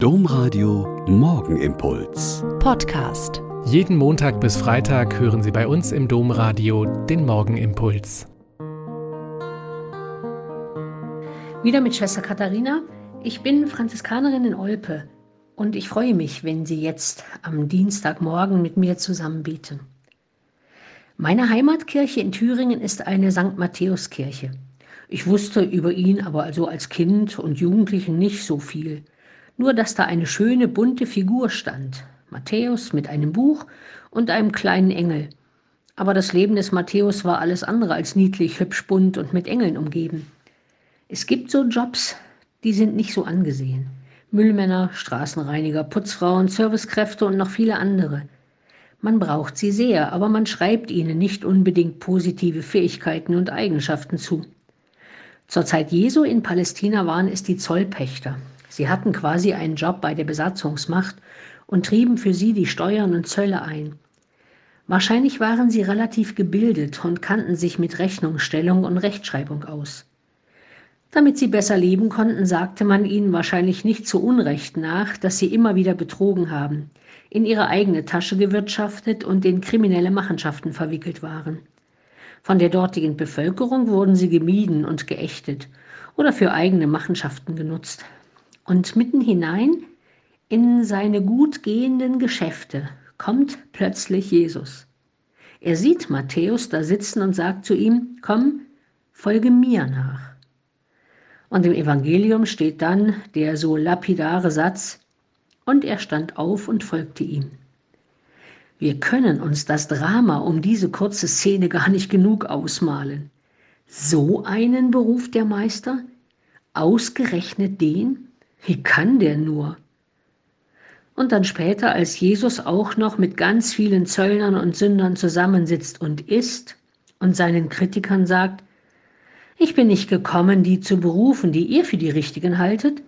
Domradio Morgenimpuls. Podcast. Jeden Montag bis Freitag hören Sie bei uns im Domradio den Morgenimpuls. Wieder mit Schwester Katharina. Ich bin Franziskanerin in Olpe und ich freue mich, wenn Sie jetzt am Dienstagmorgen mit mir zusammen beten. Meine Heimatkirche in Thüringen ist eine St. Matthäuskirche. Ich wusste über ihn aber also als Kind und Jugendlichen nicht so viel nur dass da eine schöne bunte Figur stand, Matthäus mit einem Buch und einem kleinen Engel. Aber das Leben des Matthäus war alles andere als niedlich, hübsch, bunt und mit Engeln umgeben. Es gibt so Jobs, die sind nicht so angesehen. Müllmänner, Straßenreiniger, Putzfrauen, Servicekräfte und noch viele andere. Man braucht sie sehr, aber man schreibt ihnen nicht unbedingt positive Fähigkeiten und Eigenschaften zu. Zur Zeit Jesu in Palästina waren es die Zollpächter, Sie hatten quasi einen Job bei der Besatzungsmacht und trieben für sie die Steuern und Zölle ein. Wahrscheinlich waren sie relativ gebildet und kannten sich mit Rechnungsstellung und Rechtschreibung aus. Damit sie besser leben konnten, sagte man ihnen wahrscheinlich nicht zu Unrecht nach, dass sie immer wieder betrogen haben, in ihre eigene Tasche gewirtschaftet und in kriminelle Machenschaften verwickelt waren. Von der dortigen Bevölkerung wurden sie gemieden und geächtet oder für eigene Machenschaften genutzt. Und mitten hinein in seine gut gehenden Geschäfte kommt plötzlich Jesus. Er sieht Matthäus da sitzen und sagt zu ihm, komm, folge mir nach. Und im Evangelium steht dann der so lapidare Satz, und er stand auf und folgte ihm. Wir können uns das Drama um diese kurze Szene gar nicht genug ausmalen. So einen beruft der Meister? Ausgerechnet den? Wie kann der nur? Und dann später, als Jesus auch noch mit ganz vielen Zöllnern und Sündern zusammensitzt und isst und seinen Kritikern sagt, ich bin nicht gekommen, die zu berufen, die ihr für die Richtigen haltet,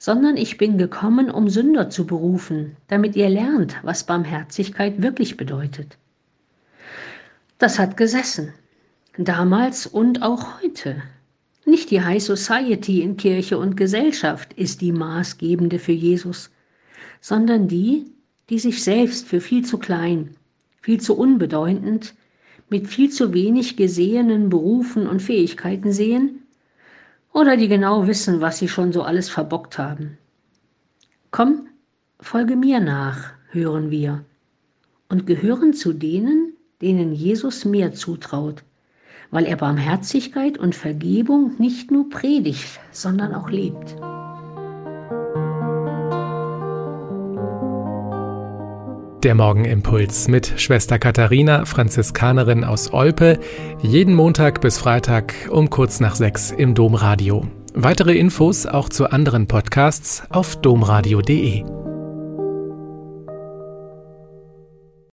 sondern ich bin gekommen, um Sünder zu berufen, damit ihr lernt, was Barmherzigkeit wirklich bedeutet. Das hat gesessen, damals und auch heute. Nicht die High Society in Kirche und Gesellschaft ist die maßgebende für Jesus, sondern die, die sich selbst für viel zu klein, viel zu unbedeutend, mit viel zu wenig gesehenen Berufen und Fähigkeiten sehen oder die genau wissen, was sie schon so alles verbockt haben. Komm, folge mir nach, hören wir, und gehören zu denen, denen Jesus mehr zutraut, weil er Barmherzigkeit und Vergebung nicht nur predigt, sondern auch lebt. Der Morgenimpuls mit Schwester Katharina, Franziskanerin aus Olpe, jeden Montag bis Freitag um kurz nach sechs im Domradio. Weitere Infos auch zu anderen Podcasts auf domradio.de.